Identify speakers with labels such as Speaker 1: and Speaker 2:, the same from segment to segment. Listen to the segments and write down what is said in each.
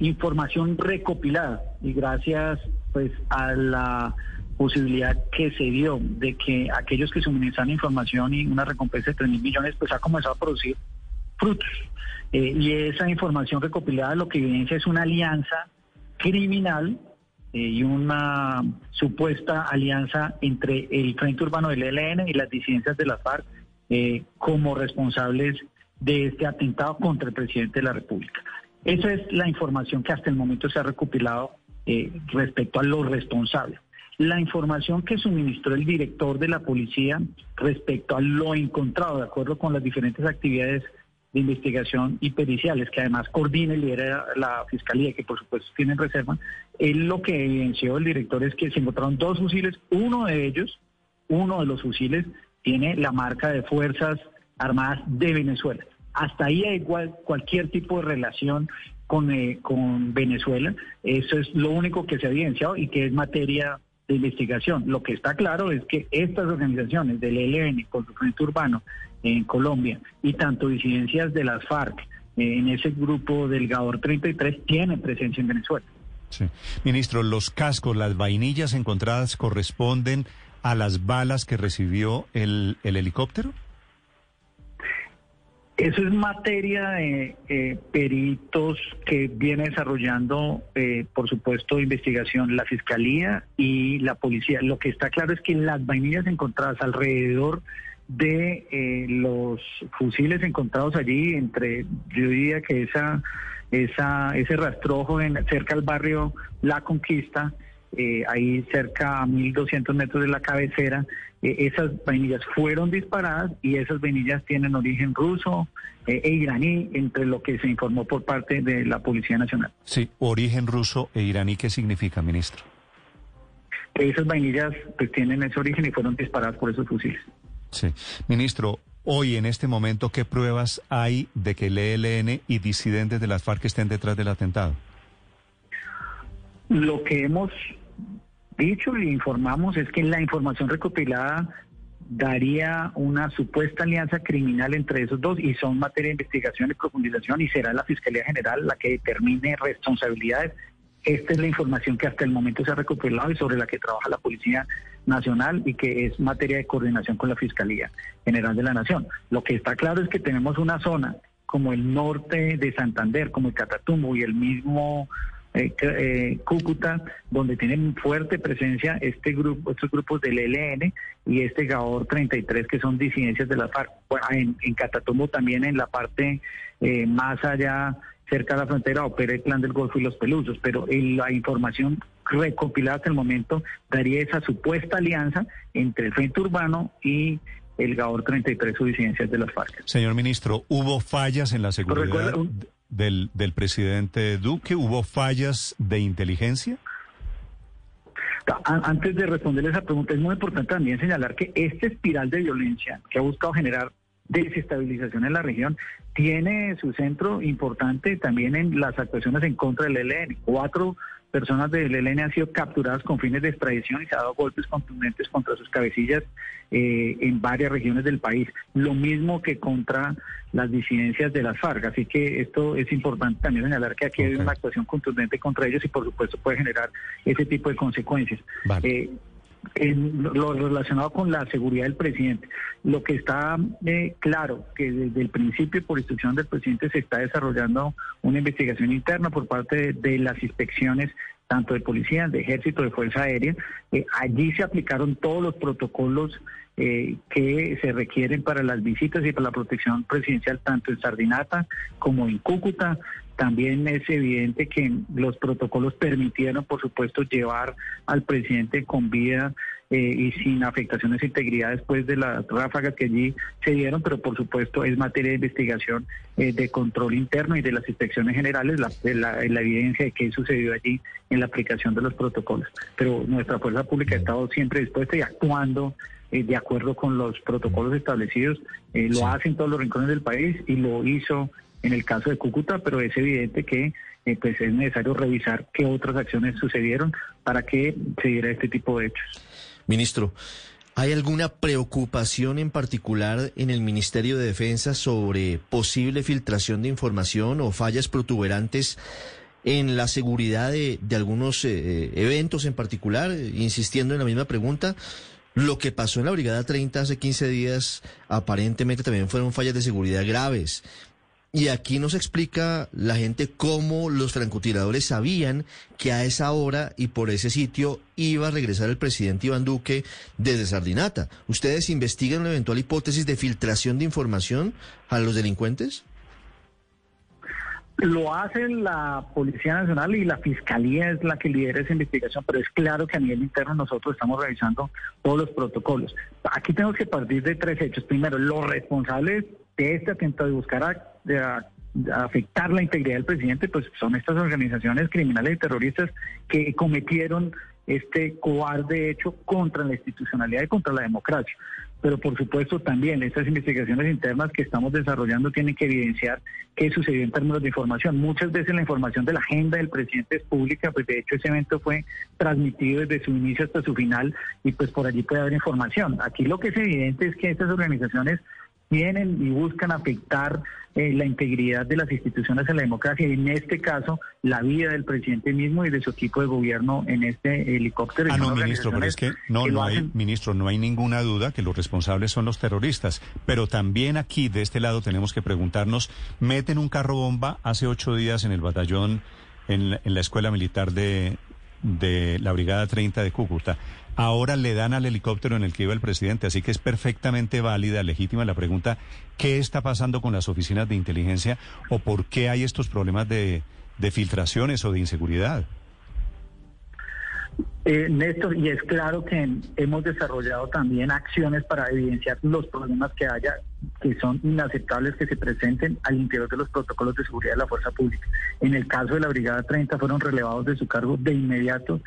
Speaker 1: información recopilada y gracias pues a la posibilidad que se dio de que aquellos que suministran información y una recompensa de 3 mil millones pues ha comenzado a producir frutos. Eh, y esa información recopilada lo que evidencia es una alianza criminal eh, y una supuesta alianza entre el Frente Urbano del ELN y las disidencias de la FARC eh, como responsables de este atentado contra el presidente de la República. Esa es la información que hasta el momento se ha recopilado eh, respecto a lo responsable. La información que suministró el director de la policía respecto a lo encontrado, de acuerdo con las diferentes actividades de investigación y periciales, que además coordina y lidera la fiscalía, que por supuesto tienen reserva, él lo que evidenció el director es que se encontraron dos fusiles, uno de ellos, uno de los fusiles, tiene la marca de Fuerzas Armadas de Venezuela. Hasta ahí hay igual, cualquier tipo de relación con, eh, con Venezuela. Eso es lo único que se ha evidenciado y que es materia de investigación. Lo que está claro es que estas organizaciones del ELN con su frente urbano en Colombia y tanto disidencias de las FARC eh, en ese grupo del Gador 33 tienen presencia en Venezuela.
Speaker 2: Sí. Ministro, los cascos, las vainillas encontradas corresponden a las balas que recibió el, el helicóptero?
Speaker 1: Eso es materia de eh, peritos que viene desarrollando, eh, por supuesto, investigación la Fiscalía y la Policía. Lo que está claro es que las vainillas encontradas alrededor de eh, los fusiles encontrados allí, entre, yo diría que esa, esa, ese rastrojo en, cerca al barrio La Conquista, eh, ahí cerca a 1.200 metros de la cabecera, eh, esas vainillas fueron disparadas y esas vainillas tienen origen ruso eh, e iraní, entre lo que se informó por parte de la Policía Nacional.
Speaker 2: Sí, origen ruso e iraní, ¿qué significa, ministro?
Speaker 1: Esas vainillas pues tienen ese origen y fueron disparadas por esos fusiles.
Speaker 2: Sí, ministro, hoy en este momento, ¿qué pruebas hay de que el ELN y disidentes de las FARC estén detrás del atentado?
Speaker 1: Lo que hemos dicho y informamos es que la información recopilada daría una supuesta alianza criminal entre esos dos y son materia de investigación y profundización y será la Fiscalía General la que determine responsabilidades. Esta es la información que hasta el momento se ha recopilado y sobre la que trabaja la Policía Nacional y que es materia de coordinación con la Fiscalía General de la Nación. Lo que está claro es que tenemos una zona como el norte de Santander, como el Catatumbo y el mismo eh, eh, Cúcuta, donde tienen fuerte presencia este grupo, estos grupos del ELN y este GAOR 33 que son disidencias de la FARC. Bueno, en, en Catatumbo también en la parte eh, más allá, cerca de la frontera, opera el Plan del Golfo y los Pelusos, pero la información recopilada hasta el momento daría esa supuesta alianza entre el Frente Urbano y el GAOR 33 o disidencias de las FARC.
Speaker 2: Señor ministro, ¿hubo fallas en la seguridad? Del, del presidente Duque? ¿Hubo fallas de inteligencia?
Speaker 1: Antes de responderle esa pregunta, es muy importante también señalar que esta espiral de violencia que ha buscado generar desestabilización en la región tiene su centro importante también en las actuaciones en contra del ELN. Cuatro personas del ELN han sido capturadas con fines de extradición y se ha dado golpes contundentes contra sus cabecillas eh, en varias regiones del país. Lo mismo que contra las disidencias de las FARC. Así que esto es importante también señalar que aquí hay una actuación contundente contra ellos y por supuesto puede generar ese tipo de consecuencias. Eh, en lo relacionado con la seguridad del presidente. Lo que está eh, claro que desde el principio, por instrucción del presidente, se está desarrollando una investigación interna por parte de, las inspecciones tanto de policía, de ejército, de fuerza aérea. Eh, allí se aplicaron todos los protocolos eh, que se requieren para las visitas y para la protección presidencial, tanto en Sardinata como en Cúcuta. También es evidente que los protocolos permitieron, por supuesto, llevar al presidente con vida eh, y sin afectaciones de integridad después de las ráfagas que allí se dieron, pero por supuesto es materia de investigación eh, de control interno y de las inspecciones generales la, la, la, evidencia de qué sucedió allí en la aplicación de los protocolos. Pero nuestra fuerza pública ha estado siempre dispuesta y actuando eh, de acuerdo con los protocolos establecidos. Eh, lo hace en todos los rincones del país y lo hizo en el caso de Cúcuta, pero es evidente que eh, pues es necesario revisar qué otras acciones sucedieron para que se diera este tipo de hechos.
Speaker 3: Ministro, ¿hay alguna preocupación en particular en el Ministerio de Defensa sobre posible filtración de información o fallas protuberantes en la seguridad de, de algunos eh, eventos en particular? Insistiendo en la misma pregunta, lo que pasó en la Brigada 30 hace 15 días aparentemente también fueron fallas de seguridad graves. Y aquí nos explica la gente cómo los francotiradores sabían que a esa hora y por ese sitio iba a regresar el presidente Iván Duque desde Sardinata. ¿Ustedes investigan una eventual hipótesis de filtración de información a los delincuentes?
Speaker 1: Lo hace la Policía Nacional y la Fiscalía es la que lidera esa investigación, pero es claro que a nivel interno nosotros estamos revisando todos los protocolos. Aquí tenemos que partir de tres hechos. Primero, los responsables de este atentado de buscar de, afectar la integridad del presidente, pues son estas organizaciones criminales y terroristas que cometieron este cobarde hecho contra la institucionalidad y contra la democracia. Pero por supuesto también estas investigaciones internas que estamos desarrollando tienen que evidenciar qué sucedió en términos de información. Muchas veces la información de la agenda del presidente es pública, pues de hecho ese evento fue transmitido desde su inicio hasta su final y pues por allí puede haber información. Aquí lo que es evidente es que estas organizaciones vienen y buscan afectar eh, la integridad de las instituciones en la democracia y en este caso la vida del presidente mismo y de su equipo de gobierno en este helicóptero.
Speaker 2: Ah, no, ministro, pero es que no, no hay, ministro, no hay ninguna duda que los responsables son los terroristas, pero también aquí de este lado tenemos que preguntarnos, meten un carro bomba hace ocho días en el batallón, en la, en la escuela militar de, de la Brigada 30 de Cúcuta. Ahora le dan al helicóptero en el que iba el presidente, así que es perfectamente válida, legítima la pregunta, ¿qué está pasando con las oficinas de inteligencia o por qué hay estos problemas de, de filtraciones o de inseguridad?
Speaker 1: Eh, Néstor, y es claro que hemos desarrollado también acciones para evidenciar los problemas que haya, que son inaceptables que se presenten al interior de los protocolos de seguridad de la fuerza pública. En el caso de la Brigada 30 fueron relevados de su cargo de inmediato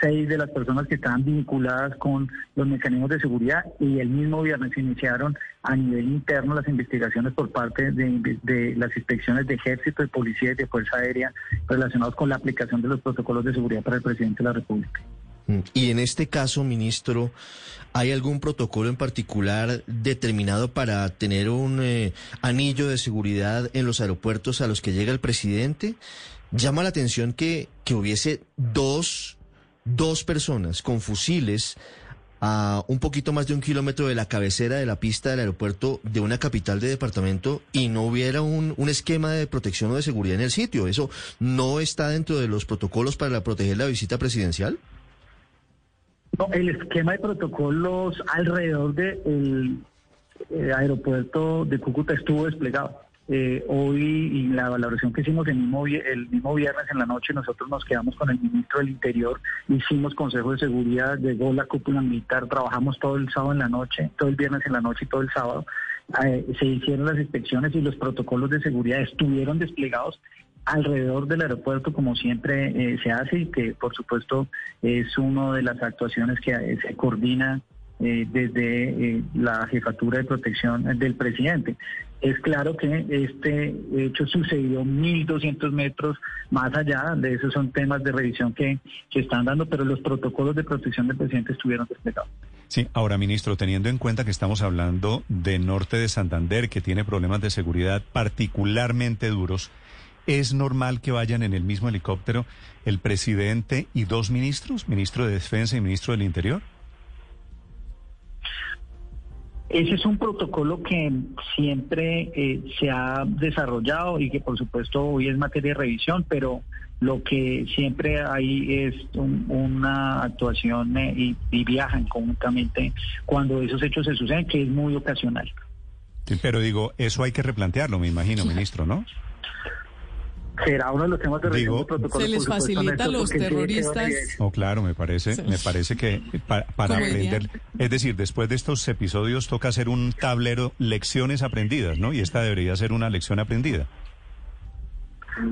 Speaker 1: seis de las personas que estaban vinculadas con los mecanismos de seguridad y el mismo viernes iniciaron a nivel interno las investigaciones por parte de, de, las inspecciones de ejército, de policía y de fuerza aérea relacionados con la aplicación de los protocolos de seguridad para el presidente de la República.
Speaker 3: Y en este caso, ministro, ¿hay algún protocolo en particular determinado para tener un eh, anillo de seguridad en los aeropuertos a los que llega el presidente? Llama la atención que, que hubiese dos dos personas con fusiles a un poquito más de un kilómetro de la cabecera de la pista del aeropuerto de una capital de departamento y no hubiera un, un, esquema de protección o de seguridad en el sitio. ¿Eso no está dentro de los protocolos para proteger la visita presidencial?
Speaker 1: No, el esquema de protocolos alrededor del de aeropuerto de Cúcuta estuvo desplegado. Eh, hoy, y la valoración que hicimos el mismo, el mismo viernes en la noche, nosotros nos quedamos con el ministro del Interior, hicimos consejo de seguridad, llegó la cúpula militar, trabajamos todo el sábado en la noche, todo el viernes en la noche y todo el sábado. Eh, se hicieron las inspecciones y los protocolos de seguridad estuvieron desplegados alrededor del aeropuerto como siempre eh, se hace y que por supuesto es una de las actuaciones que se coordina eh, desde eh, la jefatura de protección del presidente. Es claro que este hecho sucedió 1.200 metros más allá, de esos son temas de revisión que, que están dando, pero los protocolos de protección del presidente estuvieron desplegados.
Speaker 2: Sí, ahora ministro, teniendo en cuenta que estamos hablando de norte de Santander, que tiene problemas de seguridad particularmente duros, ¿es normal que vayan en el mismo helicóptero el presidente y dos ministros, ministro de Defensa y ministro del Interior?
Speaker 1: Ese es un protocolo que siempre eh, se ha desarrollado y que por supuesto hoy es materia de revisión, pero lo que siempre hay es un, una actuación eh, y, y, viajan conjuntamente cuando esos hechos se suceden, que es muy ocasional.
Speaker 2: Sí, pero digo, eso hay que replantearlo, me imagino, ministro, ¿no?
Speaker 1: Será uno de los temas de
Speaker 2: Digo,
Speaker 1: protocolo.
Speaker 4: Se les facilita a los terroristas.
Speaker 2: No, claro, me parece, me parece que para, para aprender, es decir, después de estos episodios toca hacer un tablero lecciones aprendidas, ¿no? Y esta debería ser una lección aprendida.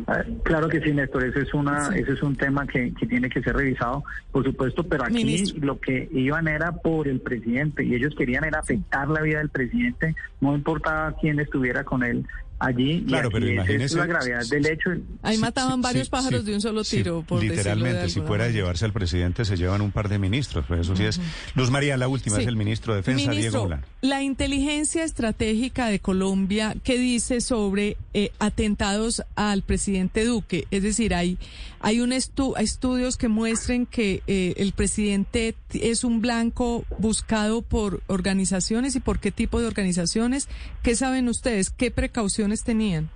Speaker 1: Ah, Claro que sí, Néstor, ese es una, ese es un tema que, que tiene que ser revisado, por supuesto, pero aquí
Speaker 4: Ministro.
Speaker 1: lo que iban era por el presidente y ellos querían era afectar la vida del presidente, no importaba quién estuviera con él allí.
Speaker 2: Claro,
Speaker 1: y
Speaker 2: pero
Speaker 1: es
Speaker 2: imagínese-
Speaker 1: la gravedad del hecho.
Speaker 4: Ahí
Speaker 2: Sí,
Speaker 4: mataban
Speaker 2: sí,
Speaker 4: varios
Speaker 2: sí,
Speaker 4: pájaros
Speaker 2: sí,
Speaker 4: de un solo
Speaker 2: sí,
Speaker 4: tiro, por de
Speaker 2: Literalmente, si fuera a llevarse al presidente, se llevan un par de ministros, pues eso sí es. Luz María, la última
Speaker 4: Sí.
Speaker 2: es el ministro de Defensa,
Speaker 4: Ministro,
Speaker 2: Diego.
Speaker 4: La inteligencia estratégica de Colombia, ¿qué dice sobre eh, atentados al presidente Duque? Es decir, hay, hay un estu- hay estudios que muestren que eh, el presidente es un blanco buscado por organizaciones y por qué tipo de organizaciones. ¿Qué saben ustedes? ¿Qué precauciones tenían?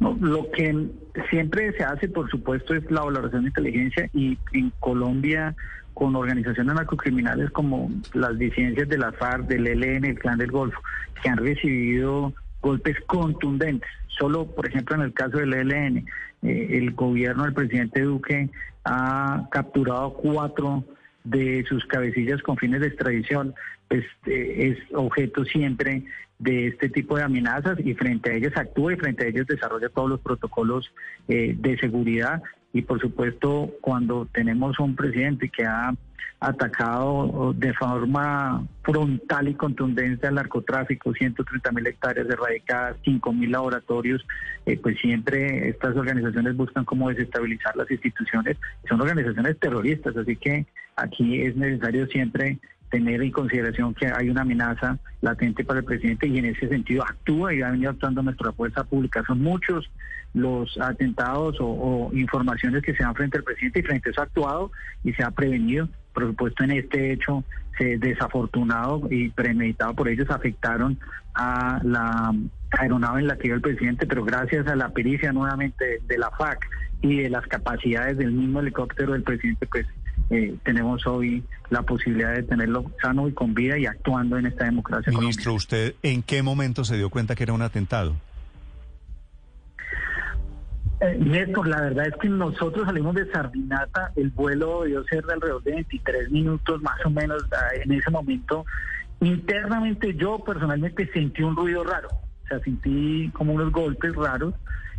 Speaker 1: No, lo que siempre se hace, por supuesto, es la valoración de inteligencia y en Colombia con organizaciones narcocriminales como las disidencias de la FARC, del ELN, el Clan del Golfo, que han recibido golpes contundentes. Solo, por ejemplo, en el caso del ELN, eh, el gobierno del presidente Duque ha capturado cuatro de sus cabecillas con fines de extradición, pues eh, es objeto siempre de este tipo de amenazas y frente a ellas actúa y frente a ellas desarrolla todos los protocolos eh, de seguridad y por supuesto cuando tenemos un presidente que ha atacado de forma frontal y contundente al narcotráfico, 130 mil hectáreas erradicadas, 5 mil laboratorios, eh, pues siempre estas organizaciones buscan cómo desestabilizar las instituciones. Son organizaciones terroristas, así que aquí es necesario siempre tener en consideración que hay una amenaza latente para el presidente y en ese sentido actúa y ha venido actuando nuestra fuerza pública. Son muchos los atentados o, informaciones que se dan frente al presidente y frente a eso ha actuado y se ha prevenido. Por supuesto, en este hecho se desafortunado y premeditado por ellos afectaron a la aeronave en la que iba el presidente, pero gracias a la pericia nuevamente de la FAC y de las capacidades del mismo helicóptero del presidente, pues eh, tenemos hoy la posibilidad de tenerlo sano y con vida y actuando en esta democracia.
Speaker 2: Ministro, ¿usted en qué momento se dio cuenta que era un atentado?
Speaker 1: Eh, Néstor, la verdad es que nosotros salimos de Sardinata, el vuelo debió ser de alrededor de 23 minutos más o menos ah, en ese momento. Internamente yo personalmente sentí un ruido raro, o sea, sentí como unos golpes raros,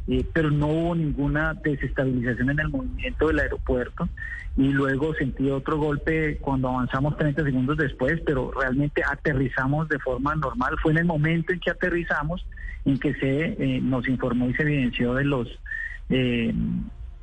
Speaker 1: eh, pero no hubo ninguna desestabilización en el movimiento del aeropuerto. Y luego sentí otro golpe cuando avanzamos 30 segundos después, pero realmente aterrizamos de forma normal. Fue en el momento en que aterrizamos en que se eh, nos informó y se evidenció de los eh,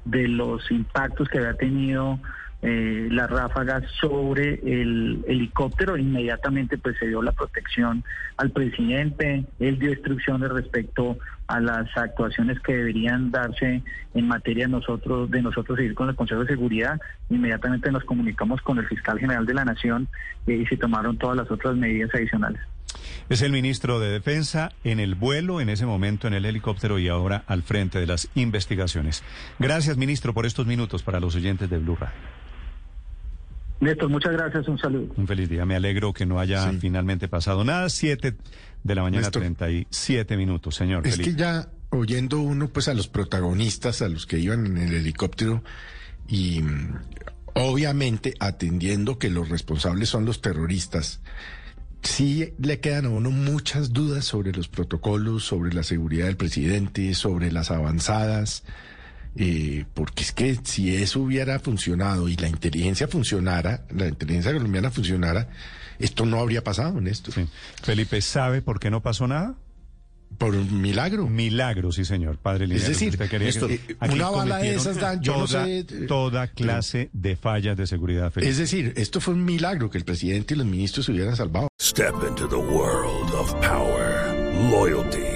Speaker 1: de los impactos que había tenido eh, las ráfagas sobre el helicóptero. Inmediatamente pues se dio la protección al presidente, él dio instrucciones respecto a las actuaciones que deberían darse en materia de nosotros, de nosotros seguir con el Consejo de Seguridad. Inmediatamente nos comunicamos con el fiscal general de la Nación eh, y se tomaron todas las otras medidas adicionales.
Speaker 2: Es el ministro de Defensa en el vuelo, en ese momento en el helicóptero y ahora al frente de las investigaciones. Gracias, ministro, por estos minutos para los oyentes de Blue Radio.
Speaker 1: Néstor, muchas gracias, un saludo.
Speaker 2: Un feliz día. Me alegro que no haya
Speaker 5: Sí.
Speaker 2: finalmente pasado nada. Siete de la mañana,
Speaker 5: Néstor.
Speaker 2: 37 minutos, señor.
Speaker 5: Es
Speaker 2: Felipe.
Speaker 5: que ya oyendo uno pues a los protagonistas, a los que iban en el helicóptero y mm, obviamente atendiendo que los responsables son los terroristas, sí le quedan a uno muchas dudas sobre los protocolos, sobre la seguridad del presidente, sobre las avanzadas. Eh, porque es que si eso hubiera funcionado y la inteligencia funcionara, la inteligencia colombiana funcionara, esto no habría pasado, Néstor.
Speaker 2: Sí. Felipe, ¿sabe por qué no pasó nada?
Speaker 5: Por un milagro.
Speaker 2: Milagro, sí, señor, padre Linares.
Speaker 5: decir,
Speaker 2: Usted quería
Speaker 5: esto,
Speaker 2: que-
Speaker 5: eh,
Speaker 2: aquí
Speaker 5: una bala de esas dan, yo no
Speaker 2: toda,
Speaker 5: sé,
Speaker 2: toda clase de fallas de seguridad. Felipe.
Speaker 5: Es decir, esto fue un milagro que el presidente y los ministros se hubieran salvado.
Speaker 6: Step into the world of power, loyalty,